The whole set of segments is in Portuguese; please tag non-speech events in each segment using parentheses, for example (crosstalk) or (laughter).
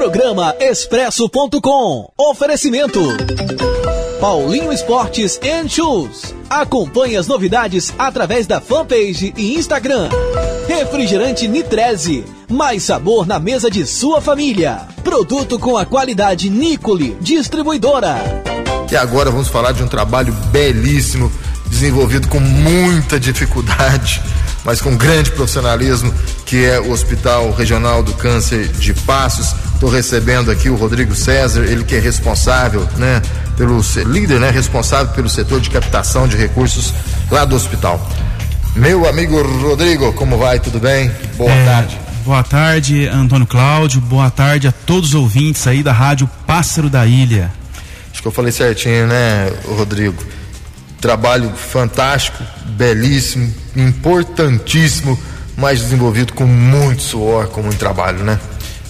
Programa Expresso.com. Oferecimento. Paulinho Esportes and Shoes. Acompanhe as novidades através da fanpage e Instagram. Refrigerante Nitreze. Mais sabor na mesa de sua família. Produto com a qualidade Nicole, distribuidora. E agora vamos falar de um trabalho belíssimo, desenvolvido com muita dificuldade, mas com grande profissionalismo, que é o Hospital Regional do Câncer de Passos. Estou recebendo aqui o Rodrigo César, ele que é responsável, né, pelo líder, né, responsável pelo setor de captação de recursos lá do hospital. Meu amigo Rodrigo, como vai? Tudo bem? Boa é, tarde. Boa tarde, Antônio Cláudio. Boa tarde a todos os ouvintes aí da Rádio Pássaro da Ilha. Acho que eu falei certinho, né, Rodrigo? Trabalho fantástico, belíssimo, importantíssimo, mas desenvolvido com muito suor, com muito trabalho, né?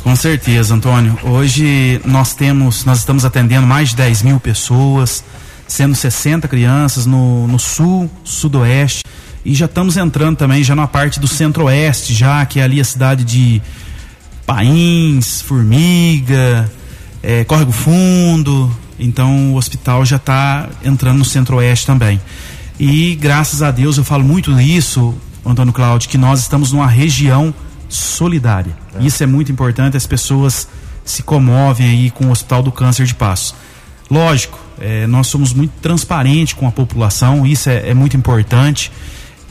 Com certeza, Antônio. Hoje nós temos, nós estamos atendendo mais de 10 mil pessoas, sendo 60 crianças no, no sul, sudoeste, e já estamos entrando também já na parte do centro-oeste, já que é ali a cidade de Pains, Formiga, é, Córrego Fundo, então o hospital já está entrando no centro-oeste também. E graças a Deus eu falo muito nisso, Antônio Cláudio, que nós estamos numa região solidária. É. Isso é muito importante, as pessoas se comovem aí com o Hospital do Câncer de Passo. Lógico, é, nós somos muito transparentes com a população, isso é, é muito importante.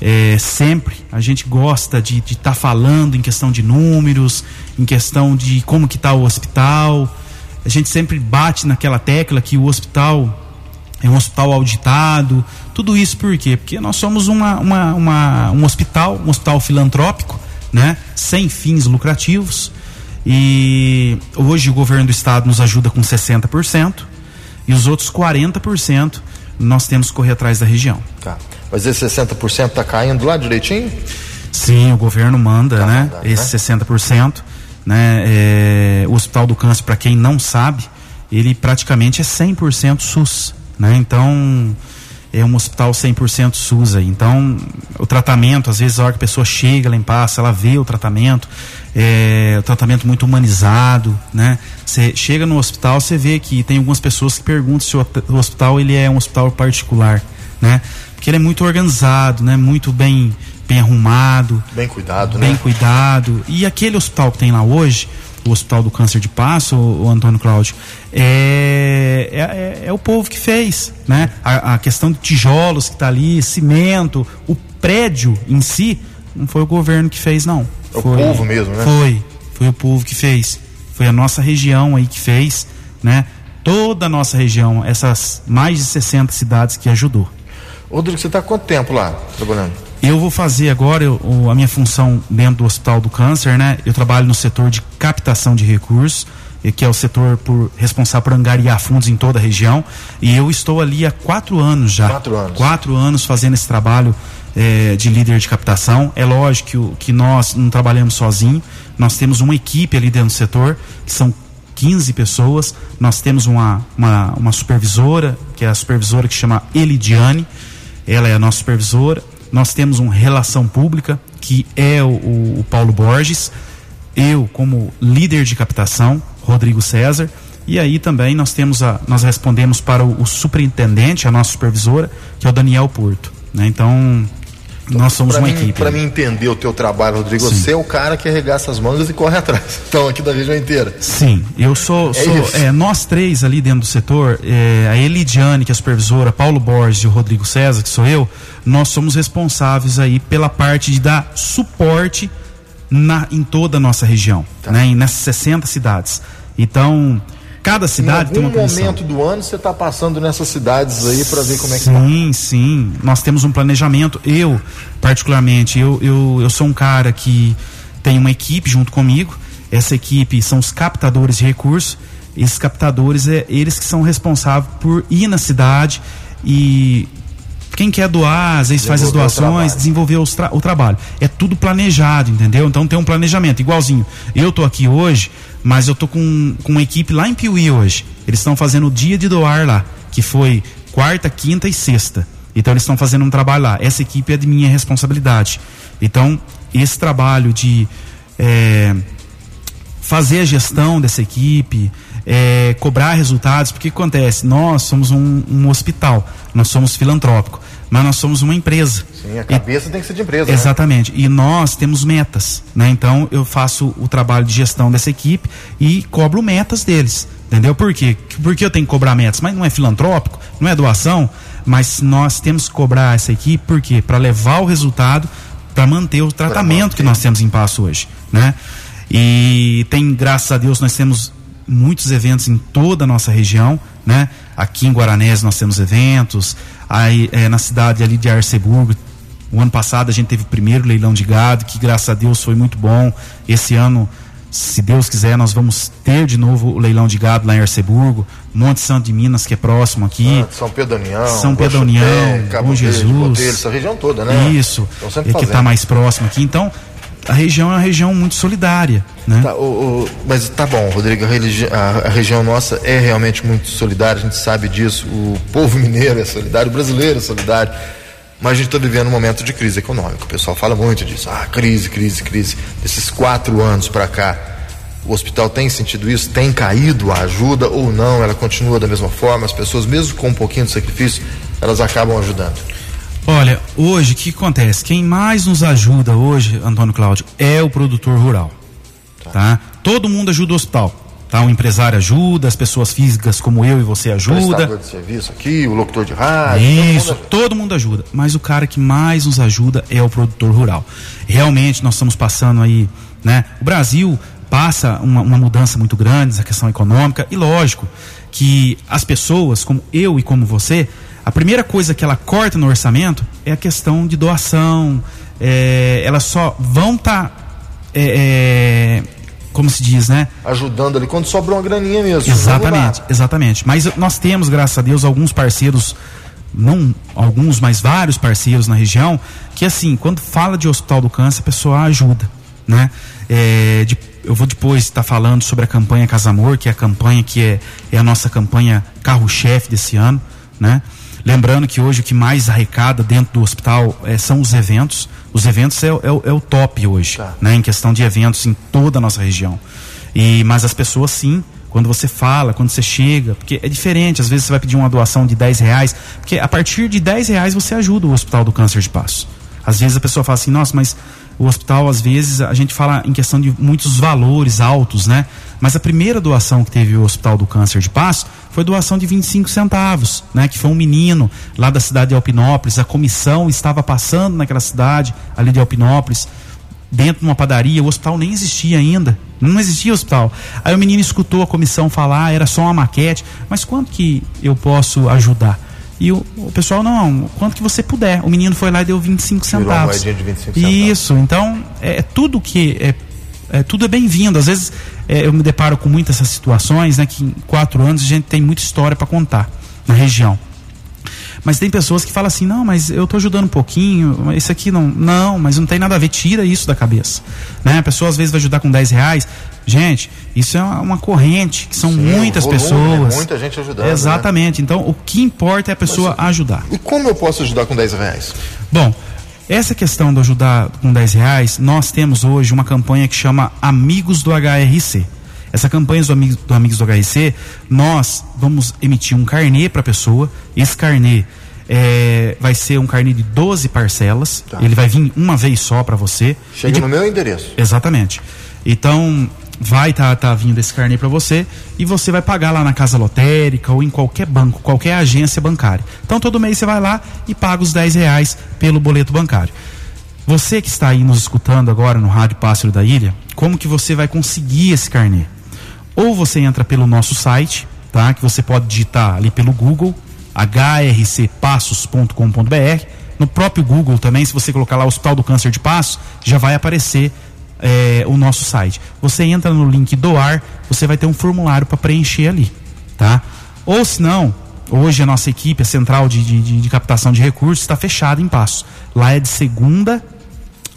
É, sempre a gente gosta de estar tá falando em questão de números, em questão de como que está o hospital, a gente sempre bate naquela tecla que o hospital é um hospital auditado, tudo isso por quê? Porque nós somos uma, uma, uma, um hospital, um hospital filantrópico, né? sem fins lucrativos. E hoje o governo do estado nos ajuda com 60% e os outros 40% nós temos que correr atrás da região. Tá. Mas esse 60% está caindo lá direitinho? Sim, o governo manda, tá né? Mandando, esse né? 60%. Né? É, o Hospital do Câncer, para quem não sabe, ele praticamente é 100% SUS. Né? Então, é um hospital 100% SUS aí. Então, o tratamento, às vezes, a hora que a pessoa chega lá em Passo, ela vê o tratamento, é, o tratamento muito humanizado, né? Você chega no hospital, você vê que tem algumas pessoas que perguntam se o, o hospital ele é um hospital particular, né? Porque ele é muito organizado, né? Muito bem bem arrumado. Bem cuidado, bem né? Bem cuidado. E aquele hospital que tem lá hoje, o Hospital do Câncer de Passo, o, Antônio Cláudio, é, é, é, é, o povo que fez, né? A, a questão de tijolos que está ali, cimento, o prédio em si, não foi o governo que fez, não. É foi, o povo mesmo, né? Foi, foi o povo que fez. Foi a nossa região aí que fez, né? Toda a nossa região, essas mais de 60 cidades que ajudou. Rodrigo, você está quanto tempo lá trabalhando? Eu vou fazer agora eu, a minha função dentro do Hospital do Câncer, né? Eu trabalho no setor de captação de recursos, que é o setor por, responsável por angariar fundos em toda a região. E eu estou ali há quatro anos já. Quatro anos. Quatro anos fazendo esse trabalho é, de líder de captação. É lógico que, que nós não trabalhamos sozinhos. Nós temos uma equipe ali dentro do setor, que são 15 pessoas. Nós temos uma, uma, uma supervisora, que é a supervisora que chama Elidiane. Ela é a nossa supervisora nós temos uma relação pública, que é o, o, Paulo Borges, eu como líder de captação, Rodrigo César, e aí também nós temos a, nós respondemos para o, o superintendente, a nossa supervisora, que é o Daniel Porto. Né? Então, nós somos uma mim, equipe. Para mim entender o teu trabalho, Rodrigo, Sim. você é o cara que arregaça as mangas e corre atrás. (laughs) Então, aqui da região inteira. Sim, eu sou. É sou é, nós três ali dentro do setor, é, a Elidiane, que é a supervisora, Paulo Borges e o Rodrigo César, que sou eu, nós somos responsáveis aí pela parte de dar suporte na, em toda a nossa região, tá. né, nessas 60 cidades. Então, Cada cidade tem uma comissão. Em momento do ano você está passando nessas cidades aí para ver como é que sim, tá. Sim, sim. Nós temos um planejamento. Eu, particularmente, eu, eu, eu sou um cara que tem uma equipe junto comigo. Essa equipe são os captadores de recursos. Esses captadores é eles que são responsáveis por ir na cidade e quem quer doar, às vezes faz as doações, desenvolver tra o trabalho. É tudo planejado, entendeu? Então tem um planejamento, igualzinho. Eu tô aqui hoje, mas eu tô com, com uma equipe lá em Piuí hoje. Eles estão fazendo o dia de doar lá, que foi quarta, quinta e sexta. Então eles estão fazendo um trabalho lá. Essa equipe é de minha responsabilidade. Então, esse trabalho de é, fazer a gestão dessa equipe, é, cobrar resultados, porque o que acontece? Nós somos um, um, hospital, nós somos filantrópico, mas nós somos uma empresa. Sim, a cabeça e, tem que ser de empresa. Né? Exatamente. Né? E nós temos metas, né? Então eu faço o trabalho de gestão dessa equipe e cobro metas deles. Entendeu? Por quê? Porque eu tenho que cobrar metas, mas não é filantrópico, não é doação, mas nós temos que cobrar essa equipe, por quê? Para levar o resultado, para manter o tratamento manter. que nós temos em passo hoje, né? E tem, graças a Deus, nós temos muitos eventos em toda a nossa região, né? Aqui em Guaranés nós temos eventos, aí é, na cidade ali de Arceburgo, o ano passado a gente teve o primeiro leilão de gado, que graças a Deus foi muito bom. Esse ano, se Deus quiser, nós vamos ter de novo o leilão de gado lá em Arceburgo, Monte Santo de Minas, que é próximo aqui. Ah, São Pedro União, São Pedro União, Bom Jesus. Botelho, essa região toda, né? Isso, é que está mais próximo aqui. Então, a região é uma região muito solidária. Né? Tá, o, o, mas tá bom, Rodrigo, a, a, a, região nossa é realmente muito solidária, a gente sabe disso, o povo mineiro é solidário, o brasileiro é solidário, mas a gente está vivendo um momento de crise econômica, o pessoal fala muito disso, ah, crise, crise, crise, desses quatro anos para cá, o hospital tem sentido isso, tem caído a ajuda ou não, ela continua da mesma forma, as pessoas mesmo com um pouquinho de sacrifício, elas acabam ajudando. Olha, hoje o que acontece? Quem mais nos ajuda hoje, Antônio Cláudio, é o produtor rural. Tá. tá? Todo mundo ajuda o hospital. Tá? O empresário ajuda, as pessoas físicas como eu e você ajuda. O de serviço aqui, o locutor de rádio. Isso, todo mundo, todo mundo ajuda. Mas o cara que mais nos ajuda é o produtor rural. Realmente nós estamos passando aí, né? O Brasil passa uma, uma mudança muito grande nessa questão econômica e lógico que as pessoas, como eu e como você, a primeira coisa que ela corta no orçamento é a questão de doação. É, elas só vão estar. Tá, é, é, como se diz, né? Ajudando ali quando sobra uma graninha mesmo. Exatamente, exatamente. Mas nós temos, graças a Deus, alguns parceiros, não alguns, mas vários parceiros na região, que assim, quando fala de Hospital do Câncer, a pessoa ajuda, né? É, de, eu vou depois estar tá falando sobre a campanha Casa Amor, que é a campanha que é, é a nossa campanha carro-chefe desse ano, né? Lembrando que hoje o que mais arrecada dentro do hospital é, são os eventos. Os eventos é, é, é o top hoje, tá. né? Em questão de eventos em toda a nossa região. E, mas as pessoas sim, quando você fala, quando você chega, porque é diferente, às vezes você vai pedir uma doação de 10 reais, porque a partir de 10 reais você ajuda o Hospital do Câncer de Passo. Às vezes a pessoa fala assim, nossa, mas o hospital, às vezes, a gente fala em questão de muitos valores altos, né? Mas a primeira doação que teve o Hospital do Câncer de Passo foi doação de 25 centavos, né? Que foi um menino lá da cidade de Alpinópolis. A comissão estava passando naquela cidade ali de Alpinópolis, dentro de uma padaria. O hospital nem existia ainda. Não existia hospital. Aí o menino escutou a comissão falar, era só uma maquete. Mas quanto que eu posso ajudar? E o, o pessoal, não, quanto que você puder. O menino foi lá e deu 25 centavos. de 25 centavos. Isso, então é, é tudo que é, é, tudo é bem-vindo. Às vezes é, eu me deparo com muitas essas situações, né? Que em quatro anos a gente tem muita história para contar na região. Mas tem pessoas que falam assim, não, mas eu estou ajudando um pouquinho, isso aqui não. Não, mas não tem nada a ver, tira isso da cabeça. Né? A pessoa às vezes vai ajudar com 10 reais. Gente, isso é uma, corrente, que são Sim, muitas volume, pessoas. Muita gente ajudando. Né? Exatamente. Né? Então, o que importa é a pessoa mas, ajudar. E como eu posso ajudar com 10 reais? Bom, essa questão de ajudar com 10 reais, nós temos hoje uma campanha que chama Amigos do HRC. Essa campanha do Amigos do, Amigos do HRC, nós vamos emitir um carnê para a pessoa. Esse carnê é, vai ser um carnê de 12 parcelas. Tá. Ele vai vir uma vez só para você. Chega de... no meu endereço. Exatamente. Então, vai estar tá, tá vindo esse carnê para você e você vai pagar lá na casa lotérica ou em qualquer banco, qualquer agência bancária. Então, todo mês você vai lá e paga os 10 reais pelo boleto bancário. Você que está aí nos escutando agora no Rádio Pássaro da Ilha, como que você vai conseguir esse carnê? Ou você entra pelo nosso site, tá? Que você pode digitar ali pelo Google, hrcpassos.com.br. No próprio Google também, se você colocar lá Hospital do Câncer de Passos, já vai aparecer é, o nosso site. Você entra no link doar, você vai ter um formulário para preencher ali, tá? Ou se não, hoje a nossa equipe, a central de, de, de captação de recursos, está fechada em Passos. Lá é de segunda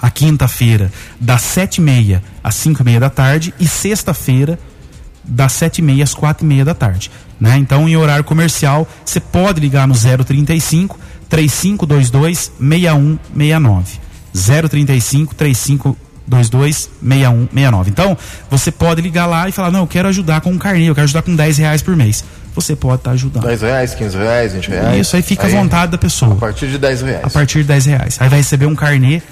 a quinta-feira, das sete e meia às cinco e meia da tarde, e sexta-feira, das sete e meia às quatro e meia da tarde. Né? Então, em horário comercial, você pode ligar no 035 3522 6169. 035 35 2122-6169. Então, você pode ligar lá e falar, não, eu quero ajudar com um carnê, eu quero ajudar com 10 reais por mês. Você pode estar tá ajudando. 10 reais, 15 reais, 20 reais. Isso aí fica aí, à vontade da pessoa. A partir de 10 reais. A partir de 10 reais. Aí vai receber um carnê.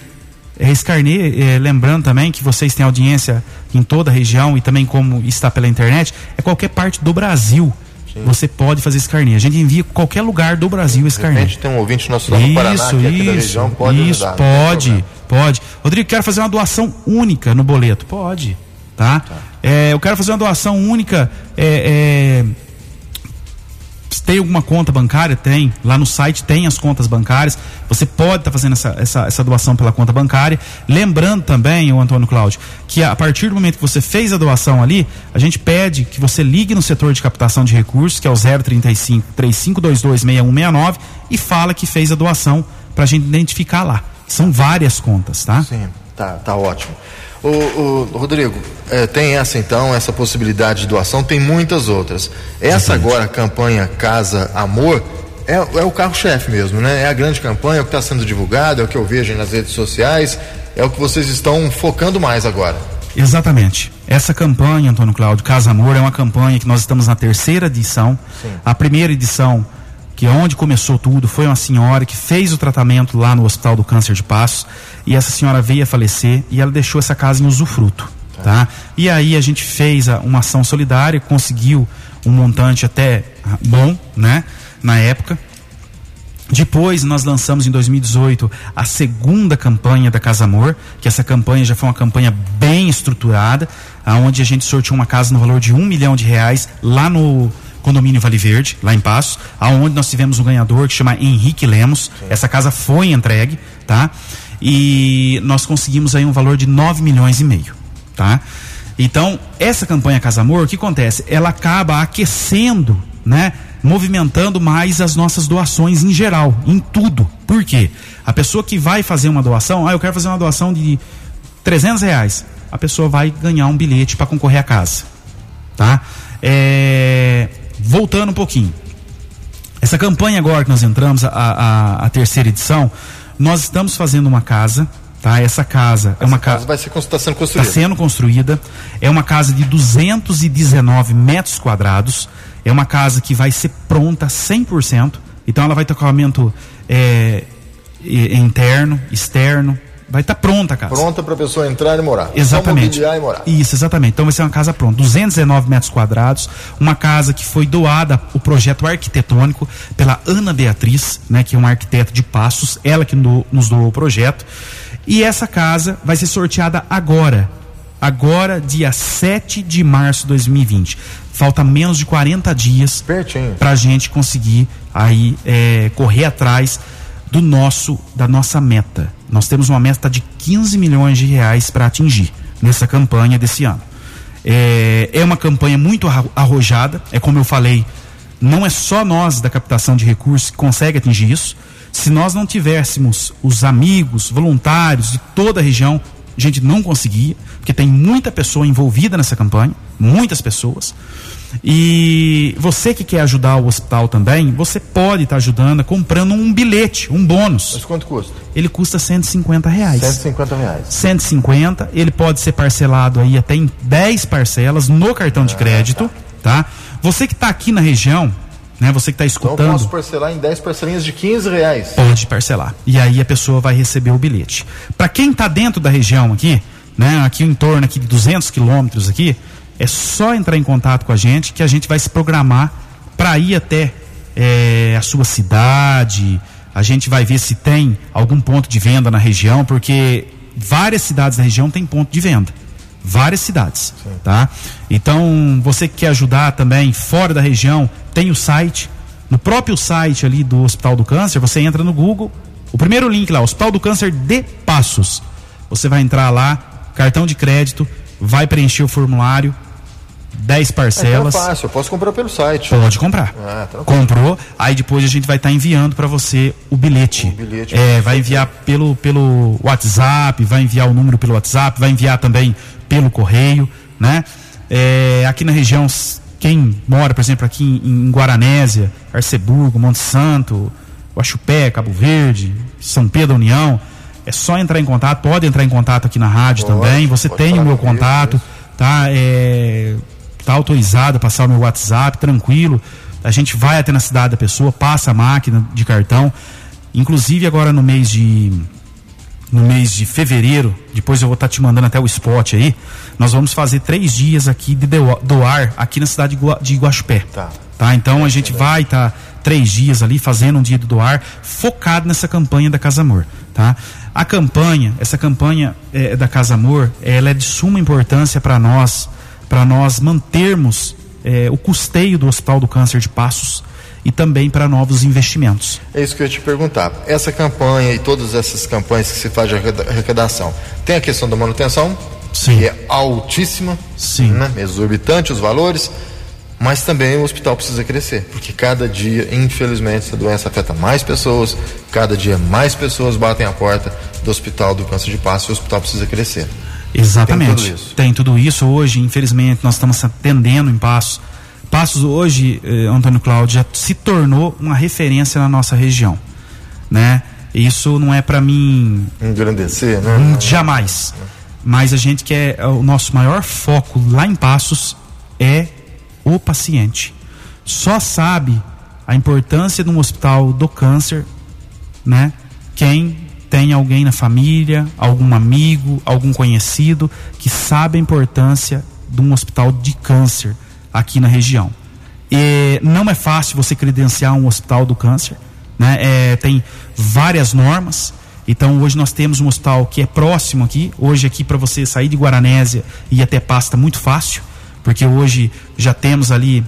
Esse carnê, é, lembrando também que vocês têm audiência em toda a região e também como está pela internet, é qualquer parte do Brasil. Sim. Você pode fazer esse carnê. A gente envia qualquer lugar do Brasil esse carnê. tem um ouvinte nosso lá no Paraná, isso, que é aqui da região, pode Isso, ajudar, pode, pode. Rodrigo, quero fazer uma doação única no boleto. Pode, tá? tá. É, eu quero fazer uma doação única. É, é, tem alguma conta bancária? Tem. Lá no site tem as contas bancárias. Você pode estar tá fazendo essa, essa, essa, doação pela conta bancária. Lembrando também, o Antônio Cláudio, que a partir do momento que você fez a doação ali, a gente pede que você ligue no setor de captação de recursos, que é o 035 3522 6169, e fala que fez a doação para a gente identificar lá. São várias contas, tá? Sim, tá, tá ótimo. O, o Rodrigo, é, tem essa então, essa possibilidade de doação, tem muitas outras. Essa agora, a campanha Casa Amor, é, é o carro-chefe mesmo, né? É a grande campanha, é o que está sendo divulgado, é o que eu vejo nas redes sociais, é o que vocês estão focando mais agora. Exatamente. Essa campanha, Antônio Cláudio, Casa Amor, é uma campanha que nós estamos na terceira edição. Sim. A primeira edição que é onde começou tudo foi uma senhora que fez o tratamento lá no Hospital do Câncer de Passos e essa senhora veio a falecer e ela deixou essa casa em usufruto, tá? E aí a gente fez uma ação solidária, conseguiu um montante até ah, bom, né? Na época. Depois nós lançamos em 2018 a segunda campanha da Casa Amor, que essa campanha já foi uma campanha bem estruturada, aonde a gente sorteou uma casa no valor de um milhão de reais lá no condomínio Vale Verde, lá em Passos, aonde nós tivemos um ganhador que chama Henrique Lemos. Essa casa foi entregue, tá? E nós conseguimos aí um valor de 9 milhões e meio, tá? Então, essa campanha Casa Amor, o que acontece? Ela acaba aquecendo, né? Movimentando mais as nossas doações em geral, em tudo. Por quê? A pessoa que vai fazer uma doação, ah, eu quero fazer uma doação de 300 reais. A pessoa vai ganhar um bilhete para concorrer à casa, tá? É, voltando um pouquinho. Essa campanha agora que nós entramos, a, a, a terceira edição, nós estamos fazendo uma casa, tá? Essa casa Essa é uma casa vai ser está sendo construída. Está sendo construída. É uma casa de 219 metros quadrados. É uma casa que vai ser pronta 100%. Então ela vai ter acabamento é, interno, externo, vai estar tá pronta a casa. Pronta para a pessoa entrar e morar. Exatamente. E morar. Isso, exatamente. Então vai ser uma casa pronta. 219 metros quadrados, uma casa que foi doada o projeto arquitetônico pela Ana Beatriz, né, que é uma arquiteta de Passos, ela que nos doou o projeto. E essa casa vai ser sorteada agora. Agora, dia 7 de março de 2020. Falta menos de 40 dias para a gente conseguir aí é, correr atrás do nosso da nossa meta. Nós temos uma meta de 15 milhões de reais para atingir nessa campanha desse ano. É, é uma campanha muito arrojada, é como eu falei, não é só nós da captação de recursos que consegue atingir isso. Se nós não tivéssemos os amigos, voluntários de toda a região, a gente não conseguia, porque tem muita pessoa envolvida nessa campanha, muitas pessoas. E você que quer ajudar o hospital também, você pode estar tá ajudando comprando um bilhete, um bônus. Mas quanto custa? Ele custa 150 reais. 150 reais. 150, ele pode ser parcelado aí até em 10 parcelas no cartão de ah, crédito, tá. tá? Você que está aqui na região, né? Você que está escutando. Então eu posso parcelar em 10 parcelinhas de 15 reais. Pode parcelar. E aí a pessoa vai receber o bilhete. Para quem está dentro da região aqui, né? Aqui em torno aqui de 200 quilômetros aqui, é só entrar em contato com a gente que a gente vai se programar para ir até é, a sua cidade. A gente vai ver se tem algum ponto de venda na região, porque várias cidades da região têm ponto de venda. Várias cidades, Sim. tá? Então, você que quer ajudar também fora da região, tem o site. No próprio site ali do Hospital do Câncer, você entra no Google, o primeiro link lá, Hospital do Câncer de Passos. Você vai entrar lá, cartão de crédito, vai preencher o formulário, 10 parcelas. É fácil, eu posso comprar pelo site. Pode comprar. Ah, Comprou, aí depois a gente vai estar tá enviando para você o bilhete. O bilhete é, vai enviar pelo, pelo WhatsApp, vai enviar o número pelo WhatsApp, vai enviar também pelo correio, né? É, aqui na região, quem mora, por exemplo, aqui em Guaranésia, Arceburgo, Monte Santo, Guaxupé, Cabo Verde, São Pedro União, é só entrar em contato, pode entrar em contato aqui na rádio pode, também. Você tem o meu contato, isso. tá? É, tá autorizado a passar o meu WhatsApp, tranquilo. A gente vai até na cidade da pessoa, passa a máquina de cartão. Inclusive agora no mês de no mês de fevereiro, depois eu vou estar tá te mandando até o spot aí, nós vamos fazer três dias aqui de doar aqui na cidade de Guaxupé. Tá. tá? Então a gente vai estar tá três dias ali fazendo um dia de doar focado nessa campanha da Casa Amor, tá? A campanha, essa campanha é, da Casa Amor, ela é de suma importância para nós, para nós mantermos é, o custeio do Hospital do Câncer de Passos e também para novos investimentos. É isso que eu ia te perguntar. Essa campanha e todas essas campanhas que se faz de arrecadação, tem a questão da manutenção, Sim. que é altíssima, Sim. Né? exorbitante os valores, mas também o hospital precisa crescer, porque cada dia, infelizmente, essa doença afeta mais pessoas, cada dia mais pessoas batem a porta do hospital do câncer de passo e o hospital precisa crescer. Exatamente. Tem tudo isso. Tem tudo isso. Hoje, infelizmente, nós estamos atendendo em Passos. Passos hoje, eh, Antônio Cláudio, já se tornou uma referência na nossa região, né? Isso não é para mim engrandecer, né? Hum, jamais. Mas a gente quer é, o nosso maior foco lá em Passos é o paciente. Só sabe a importância de um hospital do câncer, né? Quem tem alguém na família, algum amigo, algum conhecido que sabe a importância de um hospital de câncer aqui na região. E não é fácil você credenciar um hospital do câncer, né? É, tem várias normas. Então hoje nós temos um hospital que é próximo aqui. Hoje aqui para você sair de Guaranésia e ir até Pasta muito fácil, porque hoje já temos ali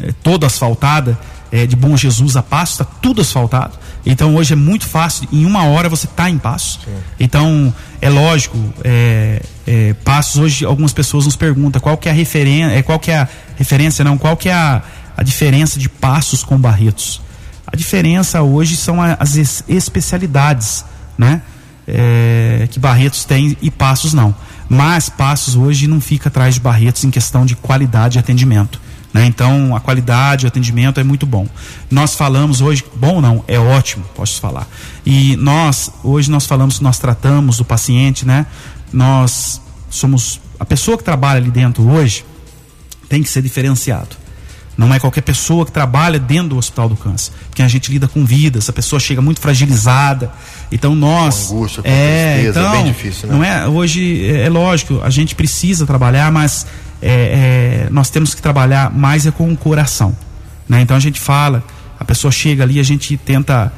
é, toda asfaltada é, de Bom Jesus a está tudo asfaltado. Então hoje é muito fácil, em uma hora você está em Passo. Sim. Então é lógico, é, é, Passos hoje algumas pessoas nos perguntam qual que é a referência, é, qual que é a referência não, qual que é a, a diferença de Passos com Barretos. A diferença hoje são as especialidades, né? É, que Barretos tem e Passos não. Mas Passos hoje não fica atrás de Barretos em questão de qualidade de atendimento. Né? Então, a qualidade, o atendimento é muito bom. Nós falamos hoje, bom não, é ótimo, posso falar. E nós, hoje nós falamos, nós tratamos o paciente, né? Nós somos, a pessoa que trabalha ali dentro hoje tem que ser diferenciado. Não é qualquer pessoa que trabalha dentro do hospital do câncer, porque a gente lida com vidas, a pessoa chega muito fragilizada. Então nós com angústia, com é, tristeza, então, é bem difícil, né? Não é hoje é, é lógico, a gente precisa trabalhar, mas é, é, nós temos que trabalhar mais é com o coração. Né? Então a gente fala, a pessoa chega ali, a gente tenta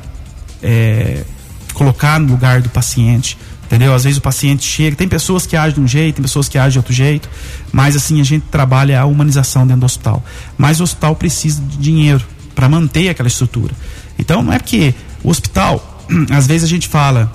é, colocar no lugar do paciente. Entendeu? Às vezes o paciente chega, tem pessoas que agem de um jeito, tem pessoas que agem de outro jeito, mas assim a gente trabalha a humanização dentro do hospital. Mas o hospital precisa de dinheiro para manter aquela estrutura. Então não é porque o hospital, (clears throat) às vezes a gente fala,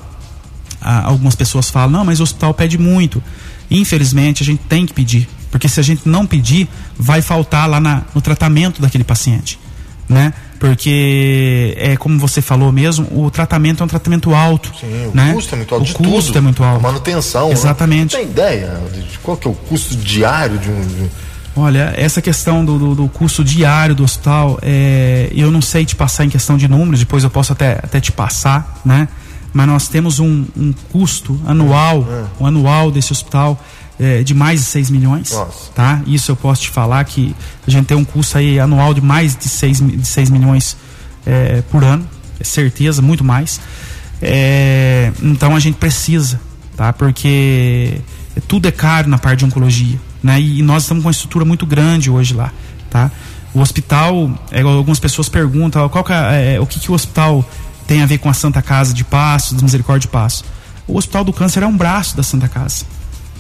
algumas pessoas falam, não, mas o hospital pede muito. Infelizmente a gente tem que pedir, porque se a gente não pedir, vai faltar lá na, no tratamento daquele paciente, né? Porque é como você falou mesmo, o tratamento é um tratamento alto. Sim, o né? custo é muito alto. O custo tudo, é muito alto. A manutenção. Né? Exatamente. Né? Tem ideia de qual que é o custo diário de um. De... Olha, essa questão do, do, do, custo diário do hospital, é, eu não sei te passar em questão de números, depois eu posso até, até te passar, né? Mas nós temos um, um custo anual, é. um anual desse hospital é, de mais de 6 milhões. Nossa. Tá? Isso eu posso te falar que a gente tem um custo aí anual de mais de 6, de 6 milhões é, por ano. É certeza, muito mais. É, então a gente precisa, tá? Porque tudo é caro na parte de oncologia. Né? E, nós estamos com uma estrutura muito grande hoje lá. Tá? O hospital, é, algumas pessoas perguntam qual que é, é, o que, que o hospital tem a ver com a Santa Casa de Passo, da Misericórdia de Passo. O Hospital do Câncer é um braço da Santa Casa.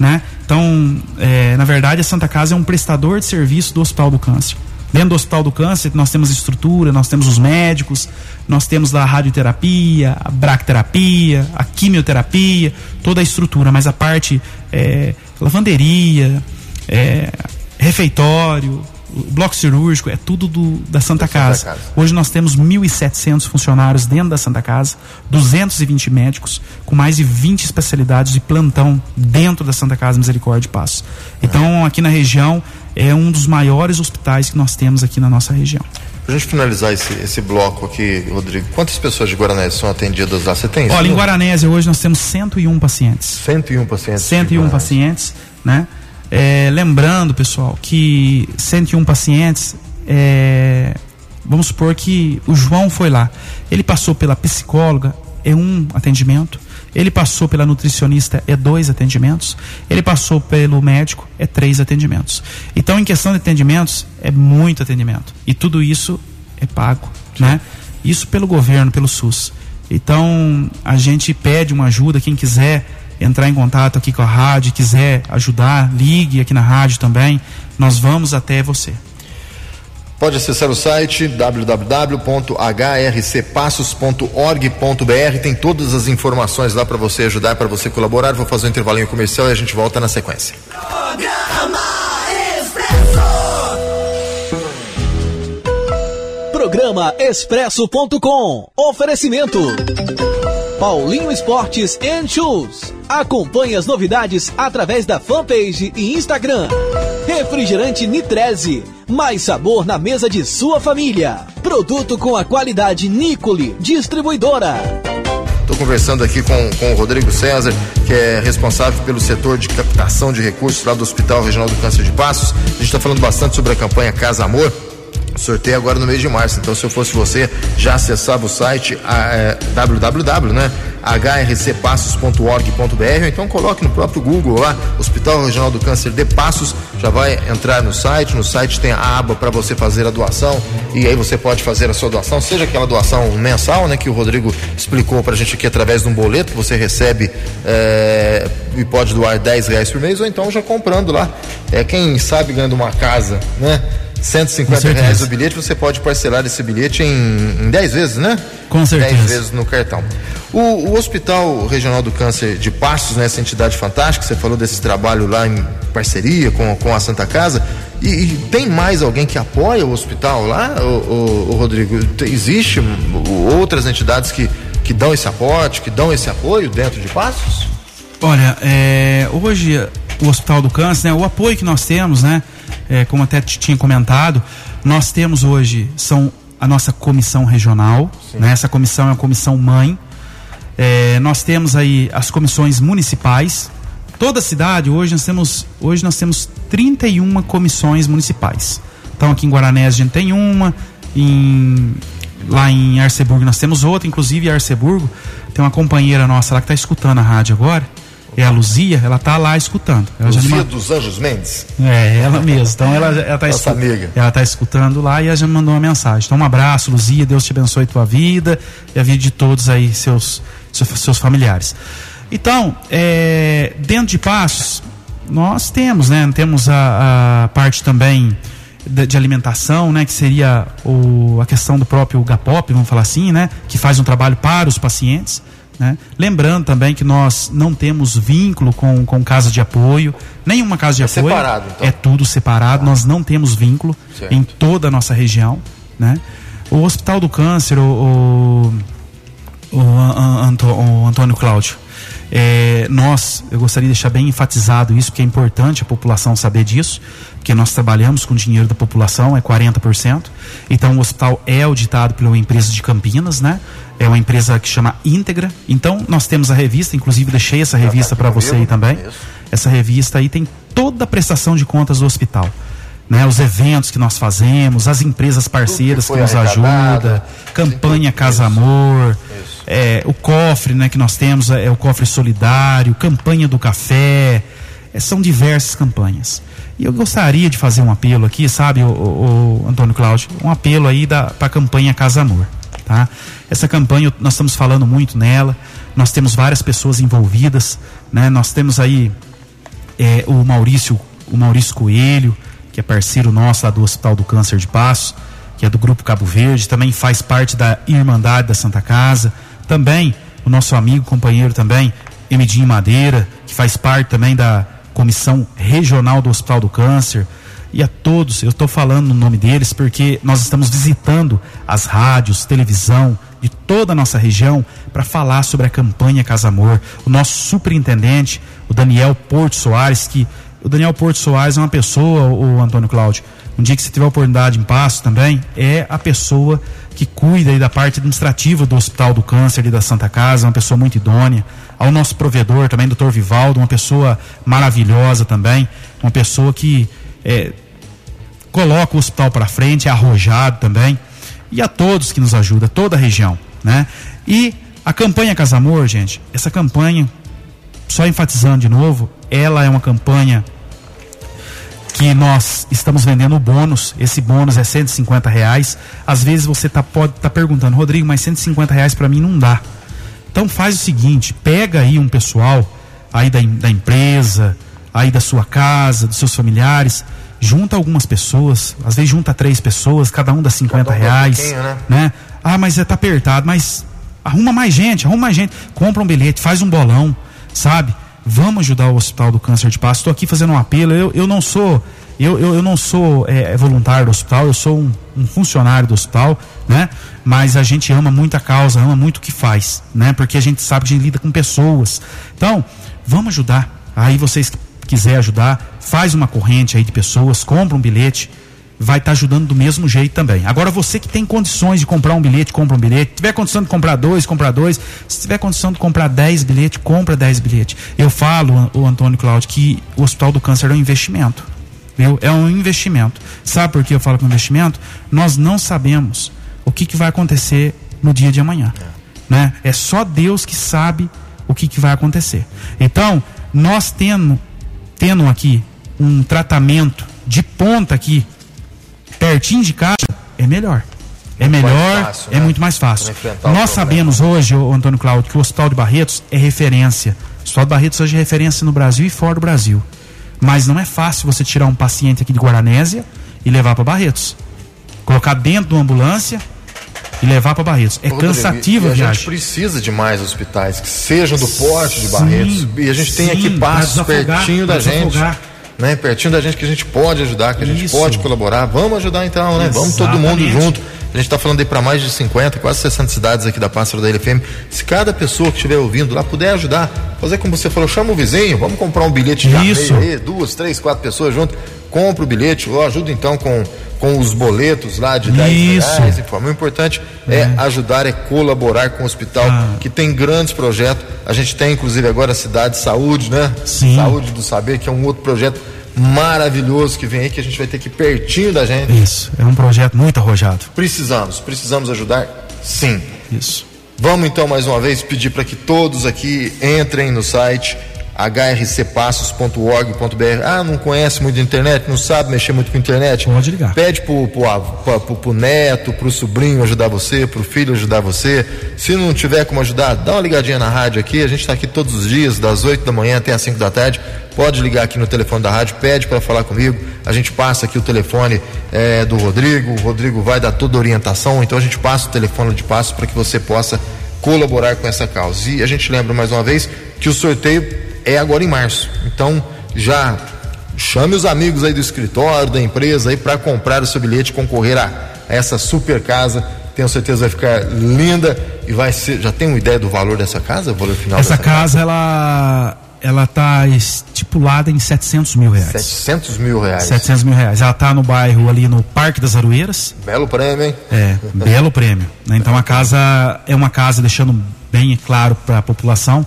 Né? Então, é, na verdade, a Santa Casa é um prestador de serviço do Hospital do Câncer. Dentro do Hospital do Câncer, nós temos estrutura, nós temos os médicos, nós temos a radioterapia, a bracterapia, a quimioterapia, toda a estrutura, mas a parte é, lavanderia, é, refeitório, bloco cirúrgico, é tudo do, da Santa, da Casa. Santa Casa. Hoje nós temos 1.700 funcionários dentro da Santa Casa, 220 médicos, com mais de 20 especialidades de plantão dentro da Santa Casa Misericórdia e Passo. Então, aqui na região, é um dos maiores hospitais que nós temos aqui na nossa região. Para a gente finalizar esse, esse bloco aqui, Rodrigo, quantas pessoas de Guaranésia são atendidas lá? Você tem? Olha, em Guaranésia hoje nós temos 101 pacientes. 101 pacientes. 101 pacientes, né? É, lembrando, pessoal, que 101 pacientes, é, vamos supor que o João foi lá, ele passou pela psicóloga, é um atendimento, ele passou pela nutricionista, é dois atendimentos. Ele passou pelo médico, é três atendimentos. Então, em questão de atendimentos, é muito atendimento. E tudo isso é pago, Sim. né? Isso pelo governo, pelo SUS. Então, a gente pede uma ajuda, quem quiser entrar em contato aqui com a rádio, quiser ajudar, ligue aqui na rádio também. Nós vamos até você. Pode acessar o site www.hrcpassos.org.br. Tem todas as informações lá para você ajudar, para você colaborar. Vou fazer um intervalinho comercial e a gente volta na sequência. Programa Expresso. Programa Expresso.com. Oferecimento. Paulinho Esportes and Shoes. Acompanhe as novidades através da fanpage e Instagram. Refrigerante Nitreze. Mais sabor na mesa de sua família. Produto com a qualidade Nicole, distribuidora. Estou conversando aqui com, com o Rodrigo César, que é responsável pelo setor de captação de recursos lá do Hospital Regional do Câncer de Passos. A gente está falando bastante sobre a campanha Casa Amor sorteio agora no mês de março. Então, se eu fosse você, já acessava o site é, www, né? hrcpassos.org.br, então coloque no próprio Google lá, Hospital Regional do Câncer de Passos, já vai entrar no site, no site tem a aba para você fazer a doação e aí você pode fazer a sua doação, seja aquela doação mensal, né, que o Rodrigo explicou para a gente aqui através de um boleto, você recebe é, e pode doar 10 reais por mês, ou então já comprando lá, é, quem sabe ganhando uma casa, né? 150 reais o bilhete, você pode parcelar esse bilhete em, em 10 vezes, né? Com certeza. 10 vezes no cartão. O, o, Hospital Regional do Câncer de Passos, né, essa entidade fantástica, você falou desse trabalho lá em parceria com, com a Santa Casa. E, e tem mais alguém que apoia o hospital lá, o, o, o Rodrigo? Existe outras entidades que, que dão esse aporte, que dão esse apoio dentro de Passos? Olha, é, hoje o Hospital do Câncer, né, o apoio que nós temos, né? É, como até tinha comentado, nós temos hoje são a nossa comissão regional, né? essa comissão é a comissão mãe. É, nós temos aí as comissões municipais. Toda a cidade hoje nós temos hoje nós temos 31 comissões municipais. Então aqui em Guaranésia a gente tem uma, em, lá em Arceburgo nós temos outra, inclusive em Arceburgo tem uma companheira nossa lá que está escutando a rádio agora é a Luzia, ela tá lá escutando. Ela Luzia já... dos Anjos Mendes? É, ela mesma. Então ela, ela tá Nossa amiga. Ela tá escutando lá e ela já me mandou uma mensagem. Então um abraço, Luzia, Deus te abençoe tua vida e a vida de todos aí, seus, seus, seus familiares. Então, é, dentro de Passos, nós temos, né? Temos a, a parte também de, de, alimentação, né? Que seria o, a questão do próprio GAPOP, vamos falar assim, né? Que faz um trabalho para os pacientes. Né? Lembrando também que nós não temos vínculo com, com casa de apoio, nenhuma casa de é apoio. Separado, então. É tudo separado, ah. nós não temos vínculo certo. em toda a nossa região. Né? O Hospital do Câncer, o, o, o, o Antônio Cláudio, é, nós, eu gostaria de deixar bem enfatizado isso, porque é importante a população saber disso, porque nós trabalhamos com o dinheiro da população, é 40%. Então o hospital é auditado pela empresa de Campinas, né? É uma empresa que chama Íntegra. Então nós temos a revista, inclusive deixei essa revista para você aí também. Essa revista aí tem toda a prestação de contas do hospital. Né, os eventos que nós fazemos, as empresas parceiras que, que nos ajudam, campanha Casa Amor, é, o cofre né, que nós temos, é, é o cofre solidário, campanha do café, é, são diversas campanhas. E eu gostaria de fazer um apelo aqui, sabe, o, o, o Antônio Cláudio, um apelo aí para a campanha Casa Amor. Tá? Essa campanha, nós estamos falando muito nela, nós temos várias pessoas envolvidas, né? nós temos aí é, o Maurício, o Maurício Coelho, que é parceiro nosso lá do Hospital do Câncer de Passo, que é do Grupo Cabo Verde, também faz parte da Irmandade da Santa Casa, também o nosso amigo, companheiro também, Emidinho Madeira, que faz parte também da Comissão Regional do Hospital do Câncer, e a todos, eu estou falando no nome deles porque nós estamos visitando as rádios, televisão de toda a nossa região para falar sobre a campanha Casa Amor. O nosso superintendente, o Daniel Porto Soares, que o Daniel Porto Soares é uma pessoa, o Antônio Cláudio, um dia que você tiver oportunidade em Passo também, é a pessoa que cuida da parte administrativa do Hospital do Câncer e da Santa Casa, uma pessoa muito idônea. Ao nosso provedor também, doutor Vivaldo, uma pessoa maravilhosa também, uma pessoa que é, coloca o hospital para frente, é arrojado também. E a todos que nos ajudam, toda a região, né? E a campanha Casamor, gente, essa campanha, só enfatizando de novo, ela é uma campanha que nós estamos vendendo o bônus. Esse bônus é 150 reais. Às vezes você tá, pode estar tá perguntando, Rodrigo, mas 150 reais para mim não dá. Então faz o seguinte, pega aí um pessoal aí da, da empresa, aí da sua casa, dos seus familiares, junta algumas pessoas, às vezes junta três pessoas, cada um dá 50 reais, né? né? Ah, mas é tá apertado, mas arruma mais gente, arruma mais gente, compra um bilhete, faz um bolão, sabe? Vamos ajudar o Hospital do Câncer de Passo. Estou aqui fazendo um apelo. Eu, eu não sou eu, eu, eu não sou é, voluntário do hospital, eu sou um, um, funcionário do hospital, né? Mas a gente ama muito a causa, ama muito o que faz, né? Porque a gente sabe que a gente lida com pessoas. Então, vamos ajudar. Aí vocês quiser ajudar, faz uma corrente aí de pessoas, compra um bilhete, vai estar tá ajudando do mesmo jeito também. Agora você que tem condições de comprar um bilhete, compra um bilhete. Se tiver condição de comprar dois, compra dois. Se tiver condição de comprar dez bilhetes, compra dez bilhetes. Eu falo, o Antônio Cláudio, que o Hospital do Câncer é um investimento. Viu? É um investimento. Sabe por que eu falo que é investimento? Nós não sabemos o que, que vai acontecer no dia de amanhã. Né? é só Deus que sabe o que, que vai acontecer. Então, nós tendo, tendo aqui um tratamento de ponta aqui pertinho de casa, é melhor. É melhor, fácil, é né? muito mais fácil. Nós sabemos hoje, o Antônio Cláudio, que o Hospital de Barretos é referência. O Hospital de Barretos hoje é referência no Brasil e fora do Brasil. Mas não é fácil você tirar um paciente aqui de Guaranésia e levar para Barretos. Colocar dentro de uma ambulância e levar para Barretos. É cansativa a, a viagem. A gente precisa de mais hospitais que sejam do porte de Barretos. e a gente sim, tem aqui passos pertinho da gente né? Pertinho da gente que a gente pode ajudar, que a gente Isso. pode colaborar. Vamos ajudar então, né? Exatamente. Vamos todo mundo junto. A gente está falando aí para mais de 50, quase 60 cidades aqui da Pássaro da LFM. Se cada pessoa que estiver ouvindo lá puder ajudar, fazer como você falou, chama o vizinho, vamos comprar um bilhete de Isso. aí, duas, três, quatro pessoas junto, compra o bilhete, ou ajuda então com, com os boletos lá de 10 Isso. reais. Informa. O importante é. é. ajudar, é colaborar com o hospital, ah. que tem grandes projetos. A gente tem, inclusive, agora a Cidade de Saúde, né? Sim. Saúde do Saber, que é um outro projeto maravilhoso que vem aí, que a gente vai ter aqui pertinho da gente. Isso, é um projeto muito arrojado. Precisamos, precisamos ajudar, sim. Isso. Vamos então mais uma vez pedir para que todos aqui entrem no site hrcpassos.org.br. Ah, não conhece muito de internet, não sabe mexer muito com internet? Pode ligar. Pede pro, pro, pro, pro, neto, pro sobrinho ajudar você, pro filho ajudar você. Se não tiver como ajudar, dá uma ligadinha na rádio aqui. A gente está aqui todos os dias, das 8 da manhã até as 5 da tarde. Pode ligar aqui no telefone da rádio, pede para falar comigo. A gente passa aqui o telefone é, do Rodrigo. O Rodrigo vai dar toda a orientação. Então a gente passa o telefone de passo para que você possa colaborar com essa causa. E a gente lembra mais uma vez que o sorteio é agora em março. Então, já chame os amigos aí do escritório, da empresa aí para comprar o seu bilhete e concorrer a, a essa super casa. Tenho certeza vai ficar linda e vai ser. Já tem uma ideia do valor dessa casa? O valor final Essa casa, casa, ela ela está estipulada em 700 mil reais. 700 mil reais. 700 mil reais. Ela está no bairro ali no Parque das Aroeiras. Belo prêmio, hein? É, belo prêmio. Né? Então a casa é uma casa deixando bem claro para a população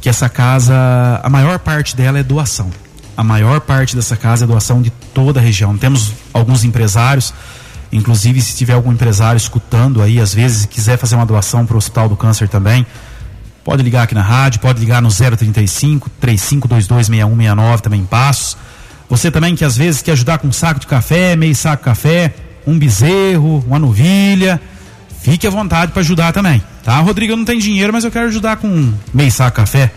que essa casa, a maior parte dela é doação. A maior parte dessa casa é doação de toda a região. Temos alguns empresários, inclusive se tiver algum empresário escutando aí, às vezes quiser fazer uma doação para o Hospital do Câncer também, pode ligar aqui na rádio, pode ligar no 035 3522 6169 também em Passos. Você também que às vezes quer ajudar com um saco de café, meio saco de café, um bezerro, uma novilha, fique à vontade para ajudar também. Tá, Rodrigo, eu não tenho dinheiro, mas eu quero ajudar com meio saco café.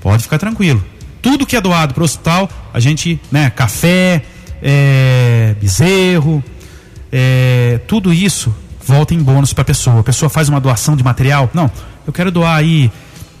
Pode ficar tranquilo. Tudo que é doado para o hospital, a gente, né, café, é, bezerro, é, tudo isso volta em bônus para a pessoa. A pessoa faz uma doação de material. Não, eu quero doar aí,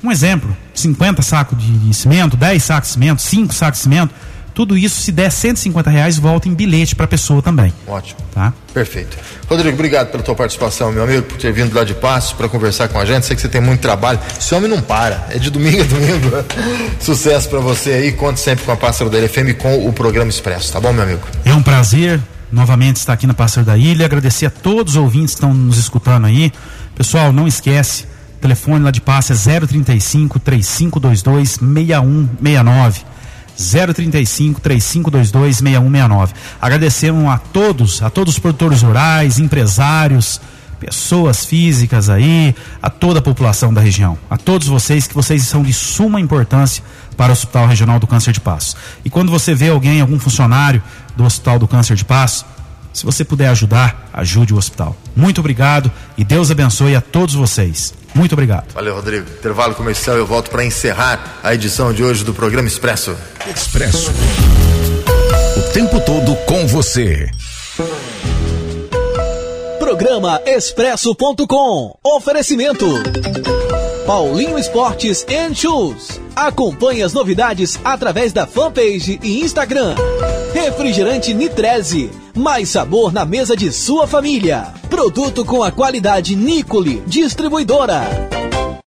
um exemplo, 50 sacos de, de cimento, 10 sacos de cimento, 5 sacos de cimento. Tudo isso, se der 150 reais, volta em bilhete para a pessoa também. Ótimo. Tá? Perfeito. Rodrigo, obrigado pela tua participação, meu amigo, por ter vindo lá de Passo para conversar com a gente. Sei que você tem muito trabalho. Esse homem não para. É de domingo a domingo. (laughs) Sucesso para você aí. Conte sempre com a Pássaro da LFM com o programa Expresso, tá bom, meu amigo? É um prazer novamente estar aqui na Pássaro da Ilha. Agradecer a todos os ouvintes que estão nos escutando aí. Pessoal, não esquece, o telefone lá de passe é 035 3522 6169. 035 3522 6169. Agradecemos a todos, a todos os produtores rurais, empresários, pessoas físicas aí, a toda a população da região, a todos vocês que vocês são de suma importância para o Hospital Regional do Câncer de Passo. E quando você vê alguém, algum funcionário do Hospital do Câncer de Passo, se você puder ajudar, ajude o hospital. Muito obrigado e Deus abençoe a todos vocês. Muito obrigado. Valeu, Rodrigo. Intervalo comercial, eu volto para encerrar a edição de hoje do programa Expresso. Expresso. O tempo todo com você. Programa Expresso.com. Oferecimento. Paulinho Esportes and Shoes. Acompanhe as novidades através da fanpage e Instagram. Refrigerante Nitreze. Mais sabor na mesa de sua família. Produto com a qualidade Nicole. Distribuidora.